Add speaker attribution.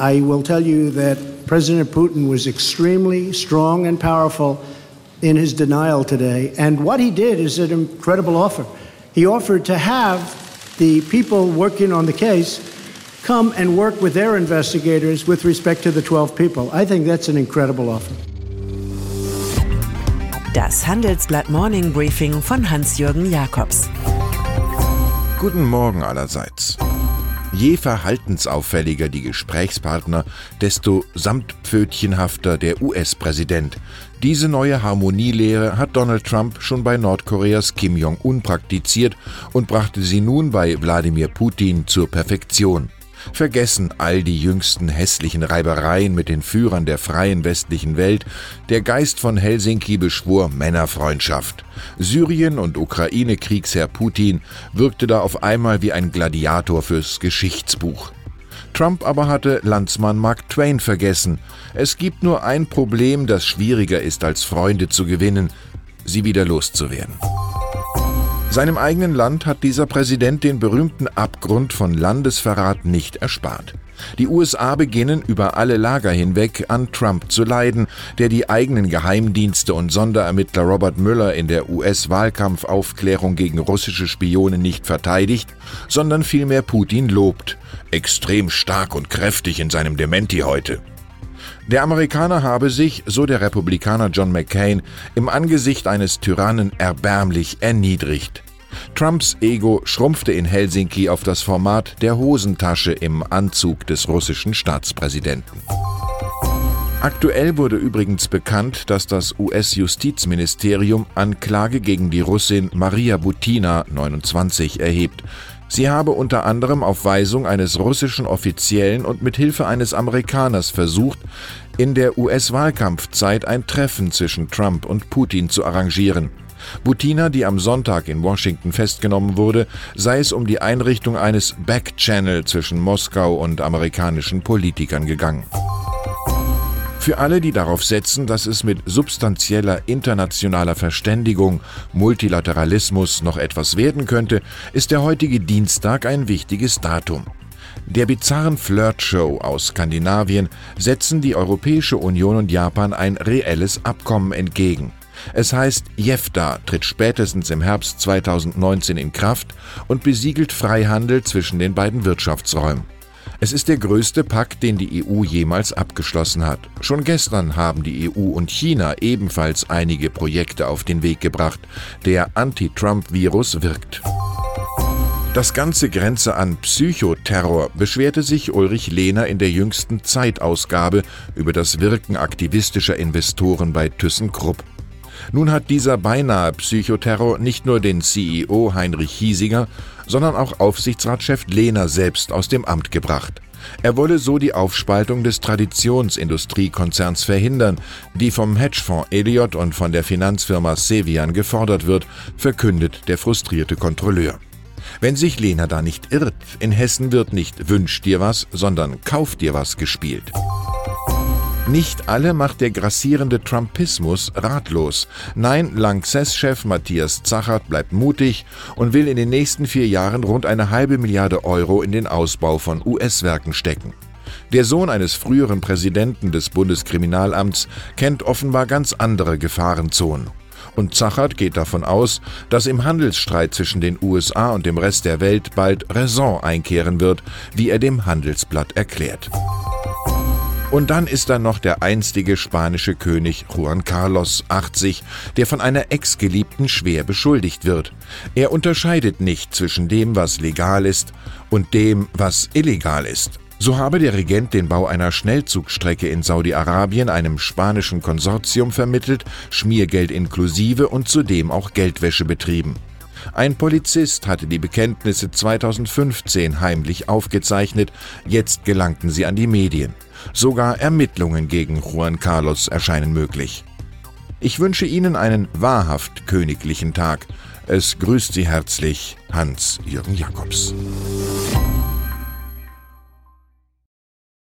Speaker 1: I will tell you that President Putin was extremely strong and powerful in his denial today. And what he did is an incredible offer. He offered to have the people working on the case come and work with their investigators with respect to the 12 people. I think that's an incredible offer.
Speaker 2: Das Handelsblatt Morning Briefing von Hans-Jürgen Jakobs.
Speaker 3: Guten Morgen allerseits. Je verhaltensauffälliger die Gesprächspartner, desto samtpfötchenhafter der US-Präsident. Diese neue Harmonielehre hat Donald Trump schon bei Nordkoreas Kim Jong-un praktiziert und brachte sie nun bei Wladimir Putin zur Perfektion. Vergessen all die jüngsten hässlichen Reibereien mit den Führern der freien westlichen Welt, der Geist von Helsinki beschwor Männerfreundschaft. Syrien- und Ukraine-Kriegsherr Putin wirkte da auf einmal wie ein Gladiator fürs Geschichtsbuch. Trump aber hatte Landsmann Mark Twain vergessen. Es gibt nur ein Problem, das schwieriger ist als Freunde zu gewinnen, sie wieder loszuwerden. Seinem eigenen Land hat dieser Präsident den berühmten Abgrund von Landesverrat nicht erspart. Die USA beginnen über alle Lager hinweg an Trump zu leiden, der die eigenen Geheimdienste und Sonderermittler Robert Mueller in der US-Wahlkampfaufklärung gegen russische Spione nicht verteidigt, sondern vielmehr Putin lobt. Extrem stark und kräftig in seinem Dementi heute. Der Amerikaner habe sich, so der Republikaner John McCain, im Angesicht eines Tyrannen erbärmlich erniedrigt. Trumps Ego schrumpfte in Helsinki auf das Format der Hosentasche im Anzug des russischen Staatspräsidenten. Aktuell wurde übrigens bekannt, dass das US-Justizministerium Anklage gegen die Russin Maria Butina, 29, erhebt. Sie habe unter anderem auf Weisung eines russischen Offiziellen und mit Hilfe eines Amerikaners versucht, in der US-Wahlkampfzeit ein Treffen zwischen Trump und Putin zu arrangieren. Butina, die am Sonntag in Washington festgenommen wurde, sei es um die Einrichtung eines Backchannel zwischen Moskau und amerikanischen Politikern gegangen. Für alle, die darauf setzen, dass es mit substanzieller internationaler Verständigung, Multilateralismus noch etwas werden könnte, ist der heutige Dienstag ein wichtiges Datum. Der bizarren Flirtshow aus Skandinavien setzen die Europäische Union und Japan ein reelles Abkommen entgegen. Es heißt, JEFTA tritt spätestens im Herbst 2019 in Kraft und besiegelt Freihandel zwischen den beiden Wirtschaftsräumen. Es ist der größte Pakt, den die EU jemals abgeschlossen hat. Schon gestern haben die EU und China ebenfalls einige Projekte auf den Weg gebracht. Der Anti-Trump-Virus wirkt. Das Ganze grenze an Psychoterror, beschwerte sich Ulrich Lehner in der jüngsten Zeitausgabe über das Wirken aktivistischer Investoren bei ThyssenKrupp. Nun hat dieser beinahe Psychoterror nicht nur den CEO Heinrich Hiesiger, sondern auch Aufsichtsratschef Lehner selbst aus dem Amt gebracht. Er wolle so die Aufspaltung des Traditionsindustriekonzerns verhindern, die vom Hedgefonds Elliott und von der Finanzfirma Sevian gefordert wird, verkündet der frustrierte Kontrolleur. Wenn sich Lehner da nicht irrt, in Hessen wird nicht Wünsch dir was, sondern Kauf dir was gespielt. Nicht alle macht der grassierende Trumpismus ratlos. Nein, Lanxess-Chef Matthias Zachert bleibt mutig und will in den nächsten vier Jahren rund eine halbe Milliarde Euro in den Ausbau von US-Werken stecken. Der Sohn eines früheren Präsidenten des Bundeskriminalamts kennt offenbar ganz andere Gefahrenzonen. Und Zachert geht davon aus, dass im Handelsstreit zwischen den USA und dem Rest der Welt bald Raison einkehren wird, wie er dem Handelsblatt erklärt. Und dann ist da noch der einstige spanische König Juan Carlos 80, der von einer Ex-Geliebten schwer beschuldigt wird. Er unterscheidet nicht zwischen dem, was legal ist und dem, was illegal ist. So habe der Regent den Bau einer Schnellzugstrecke in Saudi-Arabien einem spanischen Konsortium vermittelt, Schmiergeld inklusive und zudem auch Geldwäsche betrieben. Ein Polizist hatte die Bekenntnisse 2015 heimlich aufgezeichnet, jetzt gelangten sie an die Medien. Sogar Ermittlungen gegen Juan Carlos erscheinen möglich. Ich wünsche Ihnen einen wahrhaft königlichen Tag. Es grüßt Sie herzlich Hans-Jürgen Jakobs.